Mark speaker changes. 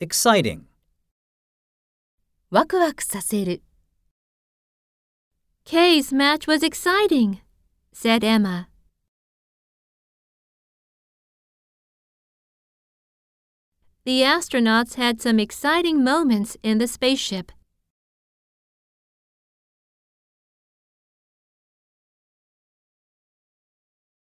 Speaker 1: exciting,
Speaker 2: ワクワクさせる。Kay's match was exciting, said Emma. The astronauts had some exciting moments in the spaceship.